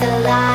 Drop.